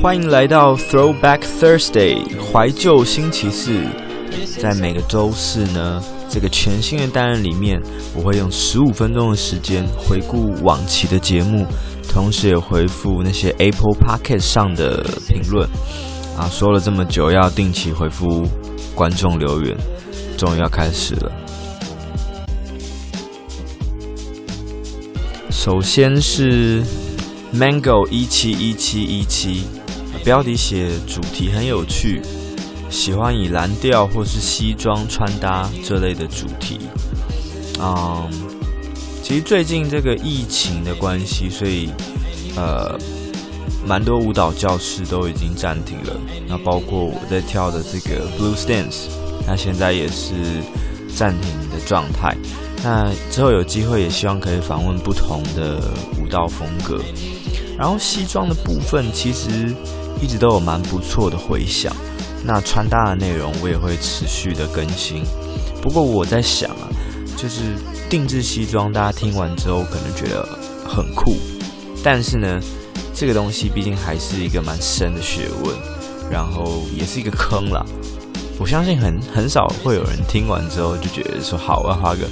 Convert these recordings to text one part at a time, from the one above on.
欢迎来到 Throwback Thursday 怀旧星期四。在每个周四呢，这个全新的单元里面，我会用十五分钟的时间回顾往期的节目，同时也回复那些 Apple Podcast 上的评论。啊，说了这么久，要定期回复观众留言，终于要开始了。首先是 Mango 一七一七一七，标题写主题很有趣。喜欢以蓝调或是西装穿搭这类的主题，嗯，其实最近这个疫情的关系，所以呃，蛮多舞蹈教室都已经暂停了。那包括我在跳的这个 Blues Dance，那现在也是暂停的状态。那之后有机会，也希望可以访问不同的舞蹈风格。然后西装的部分，其实一直都有蛮不错的回响。那穿搭的内容我也会持续的更新，不过我在想啊，就是定制西装，大家听完之后可能觉得很酷，但是呢，这个东西毕竟还是一个蛮深的学问，然后也是一个坑啦。我相信很很少会有人听完之后就觉得说好，我要花个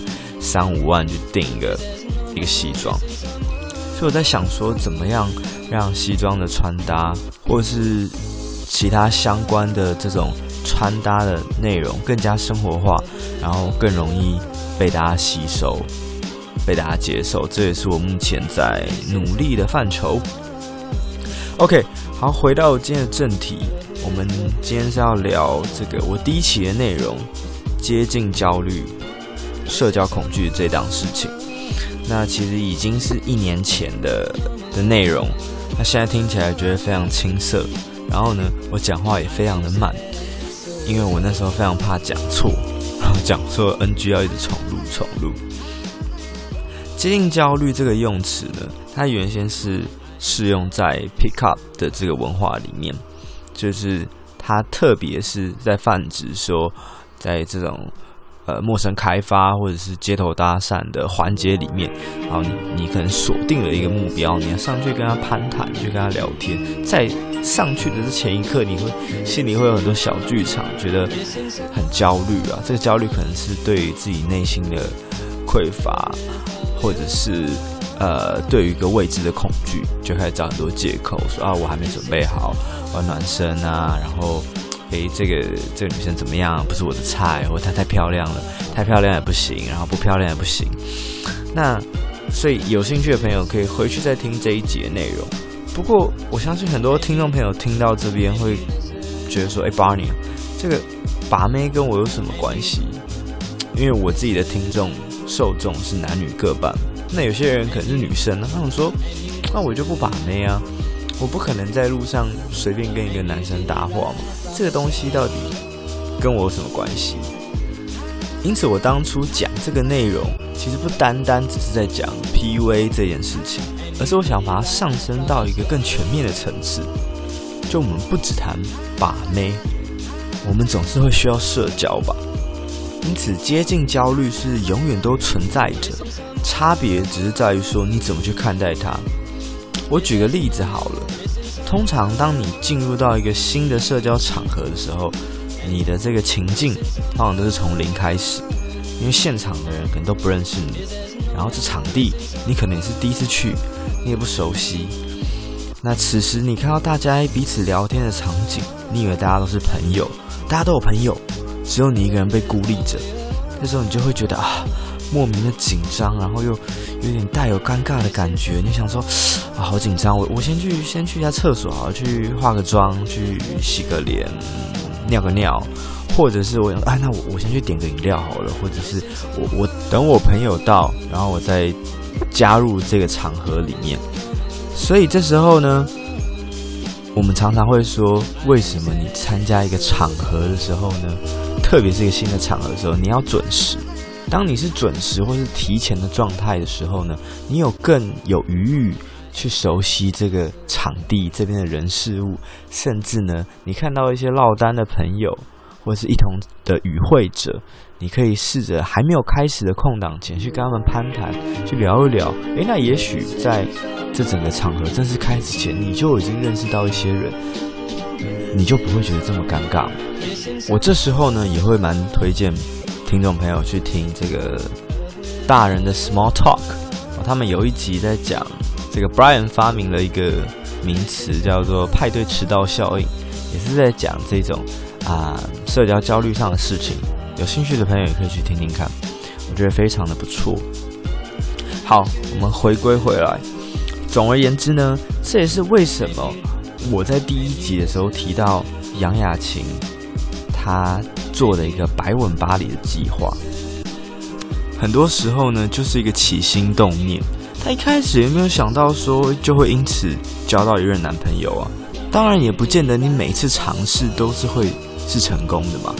三五万去订一个一个西装，所以我在想说，怎么样让西装的穿搭或是其他相关的这种穿搭的内容更加生活化，然后更容易被大家吸收、被大家接受，这也是我目前在努力的范畴。OK，好，回到今天的正题，我们今天是要聊这个我第一期的内容——接近焦虑、社交恐惧这档事情。那其实已经是一年前的的内容，那现在听起来觉得非常青涩。然后呢，我讲话也非常的慢，因为我那时候非常怕讲错，然后讲错 NG 要一直重录重录。接近焦虑这个用词呢，它原先是适用在 pick up 的这个文化里面，就是它特别是在泛指说，在这种。呃，陌生开发或者是街头搭讪的环节里面，然后你你可能锁定了一个目标，你要上去跟他攀谈，去跟他聊天。在上去的这前一刻，你会心里会有很多小剧场，觉得很焦虑啊。这个焦虑可能是对自己内心的匮乏，或者是呃对于一个未知的恐惧，就开始找很多借口说啊，我还没准备好，我要暖身啊，然后。诶，这个这个女生怎么样？不是我的菜，或她太漂亮了，太漂亮也不行，然后不漂亮也不行。那所以有兴趣的朋友可以回去再听这一集的内容。不过我相信很多听众朋友听到这边会觉得说：“诶，Barney，这个把妹跟我有什么关系？”因为我自己的听众受众是男女各半，那有些人可能是女生，他们说：“那我就不把妹啊。”我不可能在路上随便跟一个男生搭话嘛，这个东西到底跟我有什么关系？因此，我当初讲这个内容，其实不单单只是在讲 PUA 这件事情，而是我想把它上升到一个更全面的层次。就我们不只谈把妹，我们总是会需要社交吧。因此，接近焦虑是永远都存在着，差别只是在于说你怎么去看待它。我举个例子好了，通常当你进入到一个新的社交场合的时候，你的这个情境往往都是从零开始，因为现场的人可能都不认识你，然后这场地你可能也是第一次去，你也不熟悉。那此时你看到大家彼此聊天的场景，你以为大家都是朋友，大家都有朋友，只有你一个人被孤立着，这时候你就会觉得啊。莫名的紧张，然后又 有点带有尴尬的感觉。你想说 啊，好紧张，我我先去先去一下厕所啊，去化个妆，去洗个脸，尿个尿，或者是我想，哎，那我我先去点个饮料好了，或者是 我我等我朋友到，然后我再加入这个场合里面。所以这时候呢，我们常常会说，为什么你参加一个场合的时候呢，特别是一个新的场合的时候，你要准时。当你是准时或是提前的状态的时候呢，你有更有余裕去熟悉这个场地这边的人事物，甚至呢，你看到一些落单的朋友，或是一同的与会者，你可以试着还没有开始的空档前去跟他们攀谈，去聊一聊。诶，那也许在这整个场合正式开始前，你就已经认识到一些人，你就不会觉得这么尴尬。我这时候呢，也会蛮推荐听众朋友去听这个大人的 Small Talk，他们有一集在讲这个 Brian 发明了一个名词，叫做派对迟到效应，也是在讲这种啊社交焦虑上的事情。有兴趣的朋友也可以去听听看，我觉得非常的不错。好，我们回归回来。总而言之呢，这也是为什么我在第一集的时候提到杨雅琴，她做的一个白吻巴黎的计划。很多时候呢，就是一个起心动念。她一开始也没有想到说就会因此交到一任男朋友啊？当然也不见得你每次尝试都是会是成功的嘛。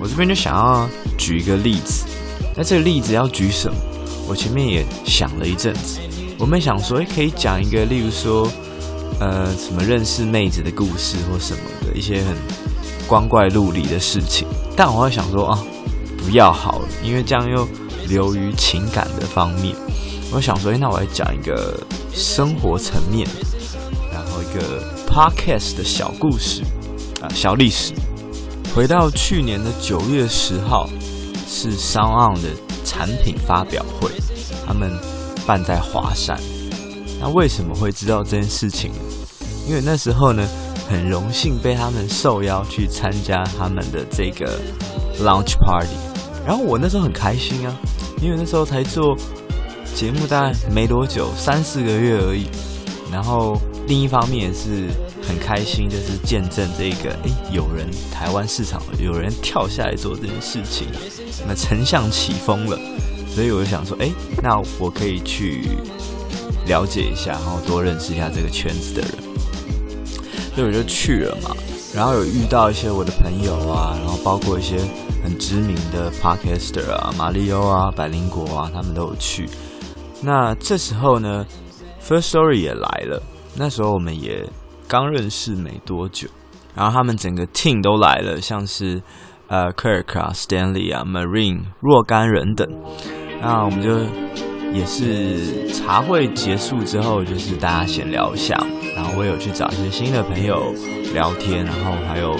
我这边就想要举一个例子，那这个例子要举什么？我前面也想了一阵子，我们想说，诶，可以讲一个，例如说，呃，什么认识妹子的故事或什么的一些很光怪陆离的事情。但我会想说啊，不要好了，因为这样又流于情感的方面。我想说，那我来讲一个生活层面，然后一个 podcast 的小故事啊，小历史。回到去年的九月十号，是 Sound 的产品发表会，他们办在华山。那为什么会知道这件事情？因为那时候呢，很荣幸被他们受邀去参加他们的这个 launch party。然后我那时候很开心啊，因为那时候才做节目，大概没多久，三四个月而已。然后另一方面也是。很开心，就是见证这个，哎，有人台湾市场有人跳下来做这件事情，那承上启风了，所以我就想说，哎，那我可以去了解一下，然后多认识一下这个圈子的人，所以我就去了嘛，然后有遇到一些我的朋友啊，然后包括一些很知名的 podcaster 啊，马里欧啊，百灵国啊，他们都有去。那这时候呢，First Story 也来了，那时候我们也。刚认识没多久，然后他们整个 team 都来了，像是呃 Kirk 啊、Stanley 啊、Marine 若干人等。那我们就也是茶会结束之后，就是大家闲聊一下，然后我有去找一些新的朋友聊天，然后还有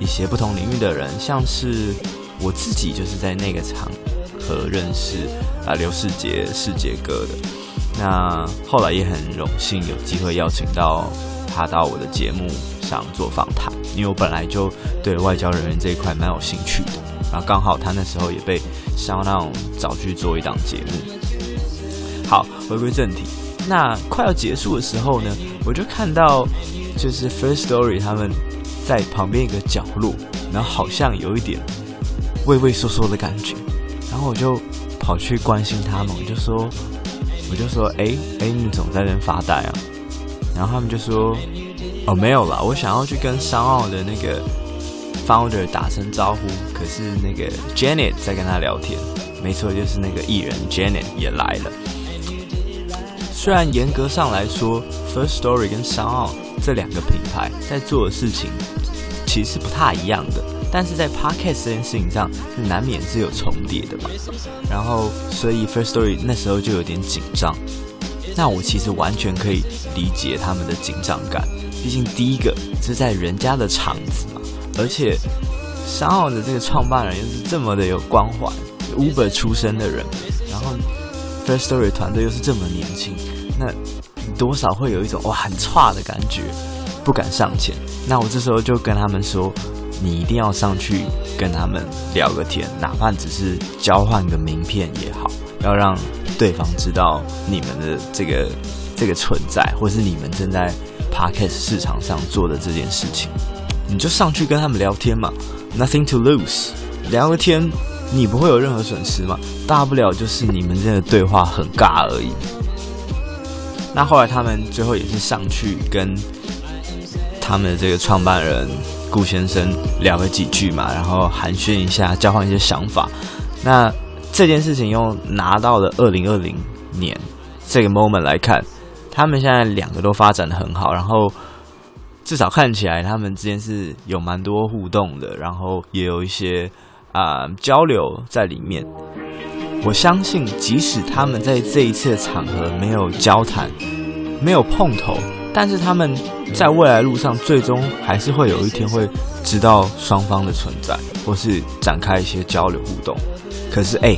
一些不同领域的人，像是我自己就是在那个场合认识啊刘世杰世杰哥的。那后来也很荣幸有机会邀请到。他到我的节目上做访谈，因为我本来就对外交人员这一块蛮有兴趣的，然后刚好他那时候也被肖浪找去做一档节目。好，回归正题，那快要结束的时候呢，我就看到就是 First Story 他们在旁边一个角落，然后好像有一点畏畏缩缩的感觉，然后我就跑去关心他们，我就说，我就说，哎哎，你总在那发呆啊？然后他们就说：“哦，没有啦，我想要去跟商奥的那个 founder 打声招呼。可是那个 Janet 在跟他聊天，没错，就是那个艺人 Janet 也来了。虽然严格上来说，First Story 跟 SoundOn 这两个品牌在做的事情其实是不太一样的，但是在 Podcast 这件事情上是，难免是有重叠的嘛。然后，所以 First Story 那时候就有点紧张。”那我其实完全可以理解他们的紧张感，毕竟第一个是在人家的场子嘛，而且 SoundOn 的这个创办人又是这么的有光环，Uber 出身的人，然后 First Story 团队又是这么年轻，那多少会有一种哇很差的感觉，不敢上前。那我这时候就跟他们说，你一定要上去跟他们聊个天，哪怕只是交换个名片也好，要让。对方知道你们的这个这个存在，或是你们正在 Podcast 市场上做的这件事情，你就上去跟他们聊天嘛，Nothing to lose，聊个天，你不会有任何损失嘛，大不了就是你们这个对话很尬而已。那后来他们最后也是上去跟他们的这个创办人顾先生聊了几句嘛，然后寒暄一下，交换一些想法。那这件事情又拿到了二零二零年这个 moment 来看，他们现在两个都发展的很好，然后至少看起来他们之间是有蛮多互动的，然后也有一些啊、交流在里面。我相信，即使他们在这一次的场合没有交谈，没有碰头，但是他们在未来路上最终还是会有一天会知道双方的存在，或是展开一些交流互动。可是，哎，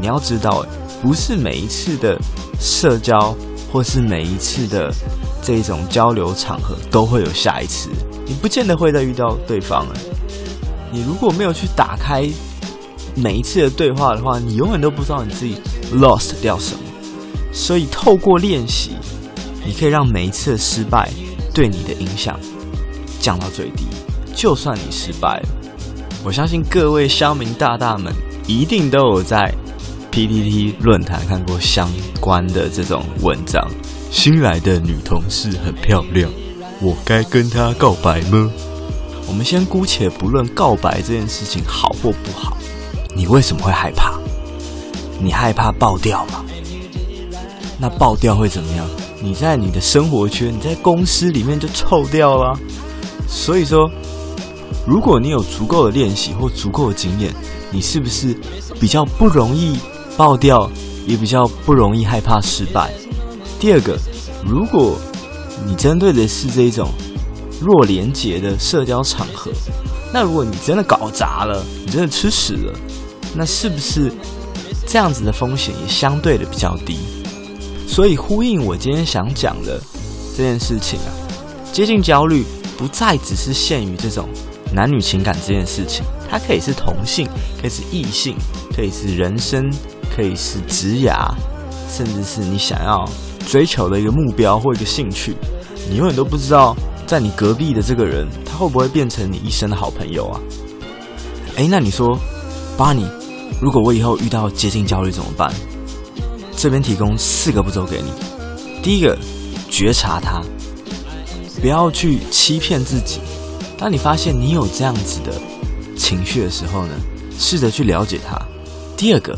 你要知道，不是每一次的社交，或是每一次的这种交流场合都会有下一次，你不见得会再遇到对方。哎，你如果没有去打开。每一次的对话的话，你永远都不知道你自己 lost 掉什么。所以透过练习，你可以让每一次的失败对你的影响降到最低。就算你失败了，我相信各位乡民大大们一定都有在 PTT 论坛看过相关的这种文章。新来的女同事很漂亮，我该跟她告白吗？我们先姑且不论告白这件事情好或不好。你为什么会害怕？你害怕爆掉吗？那爆掉会怎么样？你在你的生活圈，你在公司里面就臭掉了。所以说，如果你有足够的练习或足够的经验，你是不是比较不容易爆掉，也比较不容易害怕失败？第二个，如果你针对的是这一种弱连结的社交场合，那如果你真的搞砸了，你真的吃屎了。那是不是这样子的风险也相对的比较低？所以呼应我今天想讲的这件事情啊，接近焦虑不再只是限于这种男女情感这件事情，它可以是同性，可以是异性，可以是人生，可以是职涯，甚至是你想要追求的一个目标或一个兴趣，你永远都不知道在你隔壁的这个人，他会不会变成你一生的好朋友啊？诶，那你说，巴尼？如果我以后遇到接近焦虑怎么办？这边提供四个步骤给你。第一个，觉察它，不要去欺骗自己。当你发现你有这样子的情绪的时候呢，试着去了解它。第二个，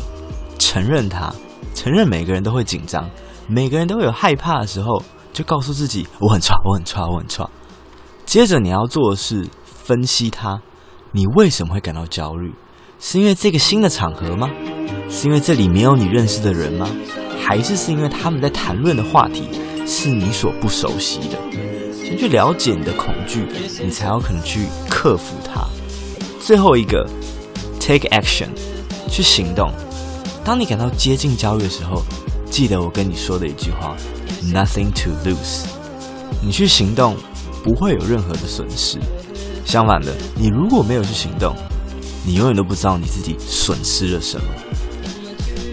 承认它，承认每个人都会紧张，每个人都会有害怕的时候，就告诉自己我很差，我很差，我很差。接着你要做的是分析它，你为什么会感到焦虑？是因为这个新的场合吗？是因为这里没有你认识的人吗？还是是因为他们在谈论的话题是你所不熟悉的？先去了解你的恐惧，你才有可能去克服它。最后一个，take action，去行动。当你感到接近焦虑的时候，记得我跟你说的一句话：nothing to lose。你去行动，不会有任何的损失。相反的，你如果没有去行动，你永远都不知道你自己损失了什么，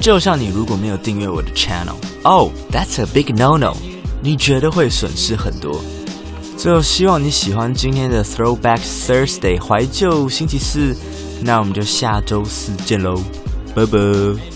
就像你如果没有订阅我的 channel，Oh, that's a big no-no，你绝对会损失很多。最后，希望你喜欢今天的 Throwback Thursday 怀旧星期四，那我们就下周四见喽，拜拜。